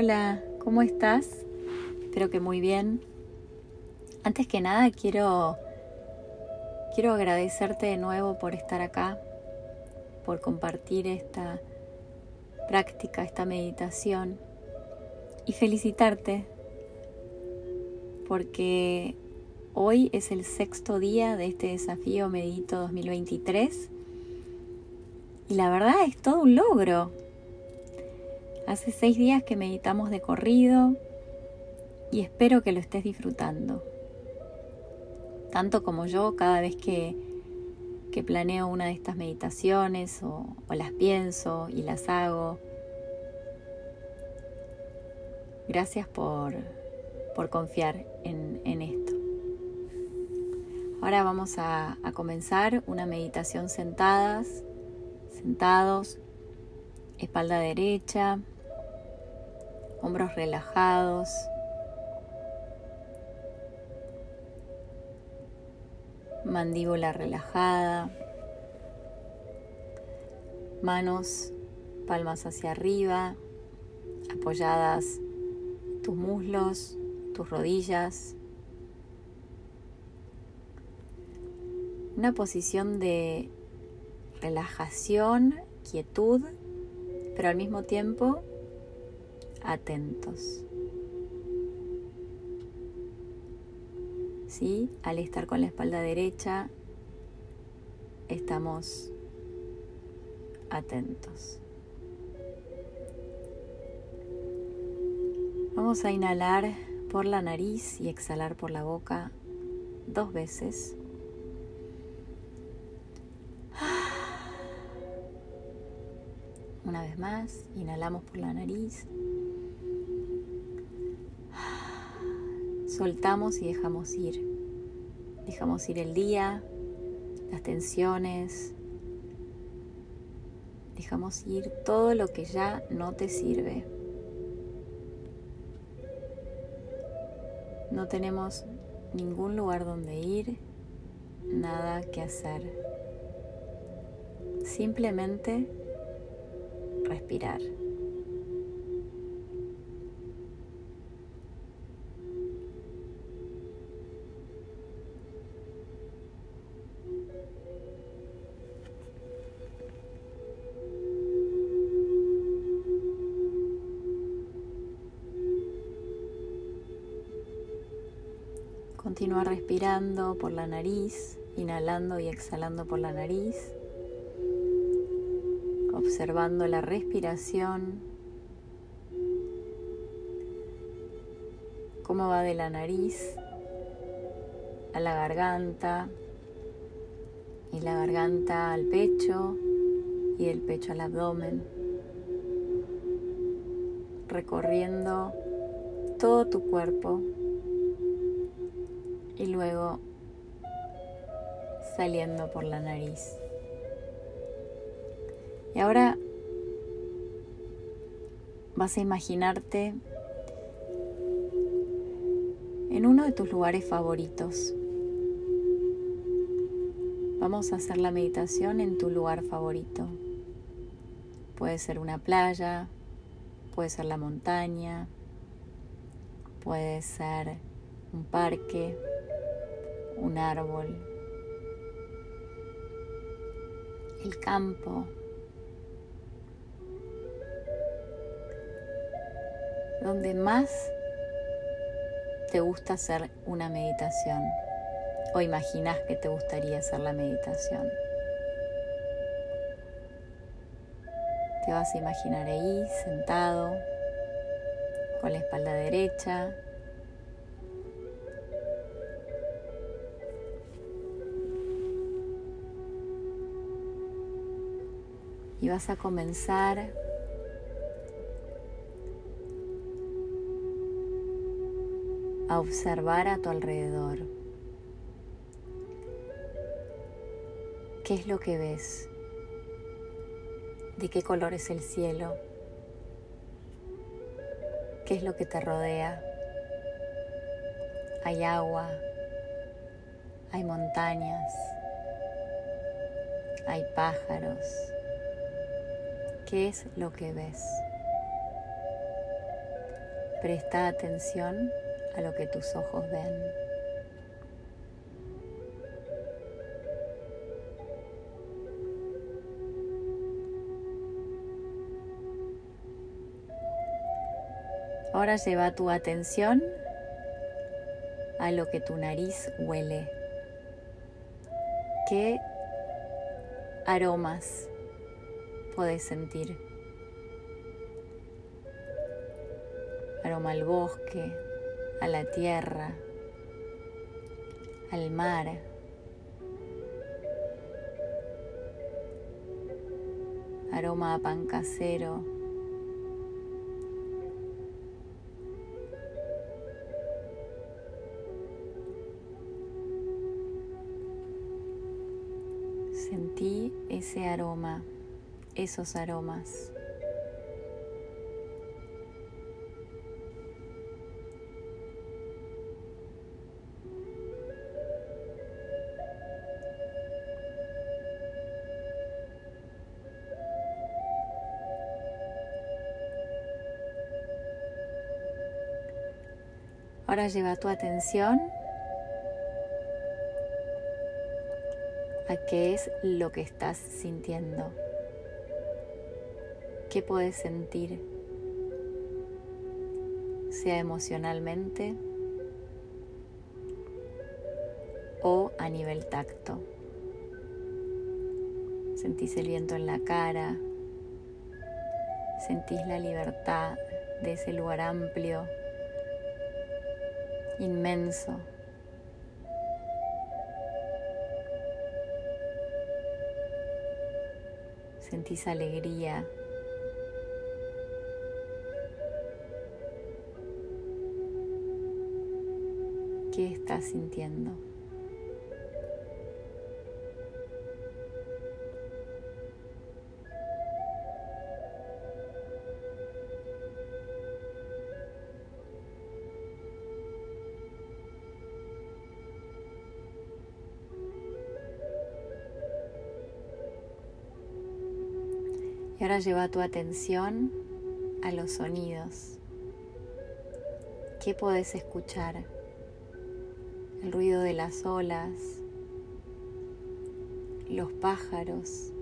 Hola, ¿cómo estás? Espero que muy bien. Antes que nada quiero quiero agradecerte de nuevo por estar acá, por compartir esta práctica, esta meditación y felicitarte porque hoy es el sexto día de este desafío Medito 2023 y la verdad es todo un logro. Hace seis días que meditamos de corrido y espero que lo estés disfrutando. Tanto como yo cada vez que, que planeo una de estas meditaciones o, las pienso y las hago. Gracias por, por confiar en, en, esto. Ahora vamos a, a comenzar una meditación sentadas, sentados, espalda derecha, hombros relajados. Mandíbula relajada. Manos, palmas hacia arriba, apoyadas tus muslos, tus rodillas. Una posición de relajación, quietud, pero al mismo tiempo atentos. ¿Sí? Al estar con la espalda derecha, estamos atentos. Vamos a inhalar por la nariz y exhalar por la boca dos veces. Una vez más, inhalamos por la nariz. Soltamos y dejamos ir. Dejamos ir el día, las tensiones. Dejamos ir todo lo que ya no te sirve. No tenemos ningún lugar donde ir, nada que hacer. Simplemente respirar. Continúa respirando por la nariz, inhalando y exhalando por la nariz observando la respiración, cómo va de la nariz a la garganta y la garganta al pecho y el pecho al abdomen, recorriendo todo tu cuerpo y luego saliendo por la nariz. Y ahora vas a imaginarte en uno de tus lugares favoritos. Vamos a hacer la meditación en tu lugar favorito. Puede ser una playa, puede ser la montaña, puede ser un parque, un árbol, el campo, donde más te gusta hacer una meditación o imaginas que te gustaría hacer la meditación. Te vas a imaginar ahí sentado con la espalda derecha. Y vas a comenzar a observar a tu alrededor. ¿Qué es lo que ves? ¿De qué color es el cielo? ¿Qué es lo que te rodea? Hay agua, hay montañas, hay pájaros. ¿Qué es lo que ves? Presta atención a lo que tus ojos ven. Ahora lleva tu atención a lo que tu nariz huele. ¿Qué aromas puedes sentir? Aroma al bosque, a la tierra, al mar. Aroma a pan casero. Sentí ese aroma, esos aromas. Ahora lleva tu atención a qué es lo que estás sintiendo. ¿Qué puedes sentir? Sea emocionalmente o a nivel tacto. Sentís el viento en la cara, sentís la libertad de ese lugar amplio, inmenso, sentís alegría. ¿Qué estás sintiendo? Y ahora lleva tu atención a los sonidos. ¿Qué podés escuchar? El ruido de las olas, los pájaros,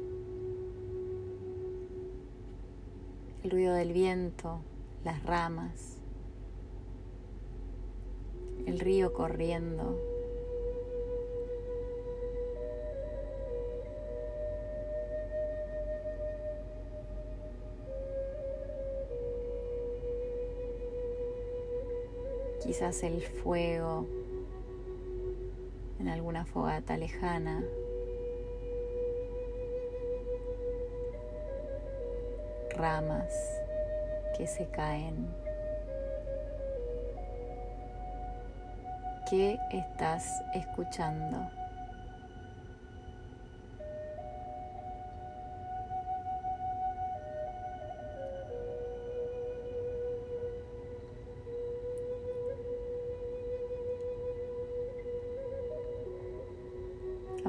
el ruido del viento, las ramas, el río corriendo. quizás el fuego en alguna fogata lejana. Ramas que se caen. ¿Qué estás escuchando?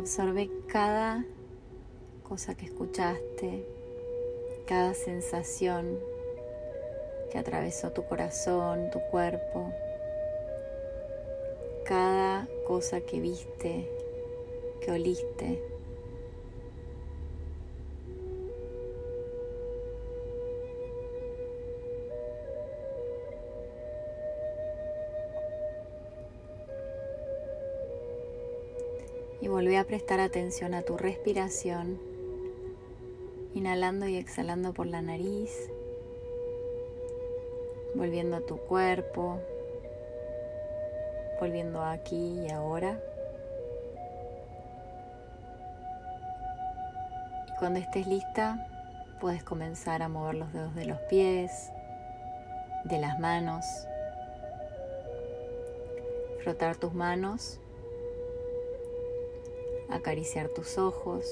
Absorbe cada cosa que escuchaste, cada sensación que atravesó tu corazón, tu cuerpo, cada cosa que viste, que oliste. Y volví a prestar atención a tu respiración, inhalando y exhalando por la nariz, volviendo a tu cuerpo, volviendo aquí y ahora. Y cuando estés lista, puedes comenzar a mover los dedos de los pies, de las manos, frotar tus manos acariciar tus ojos,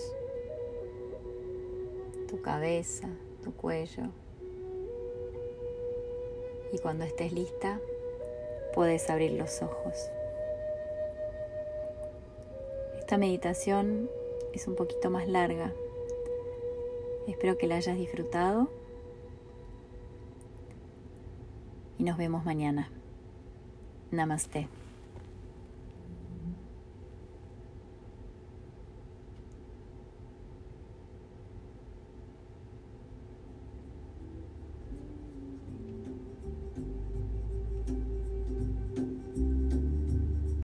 tu cabeza, tu cuello. Y cuando estés lista, puedes abrir los ojos. Esta meditación es un poquito más larga. Espero que la hayas disfrutado. y nos vemos mañana. Namaste.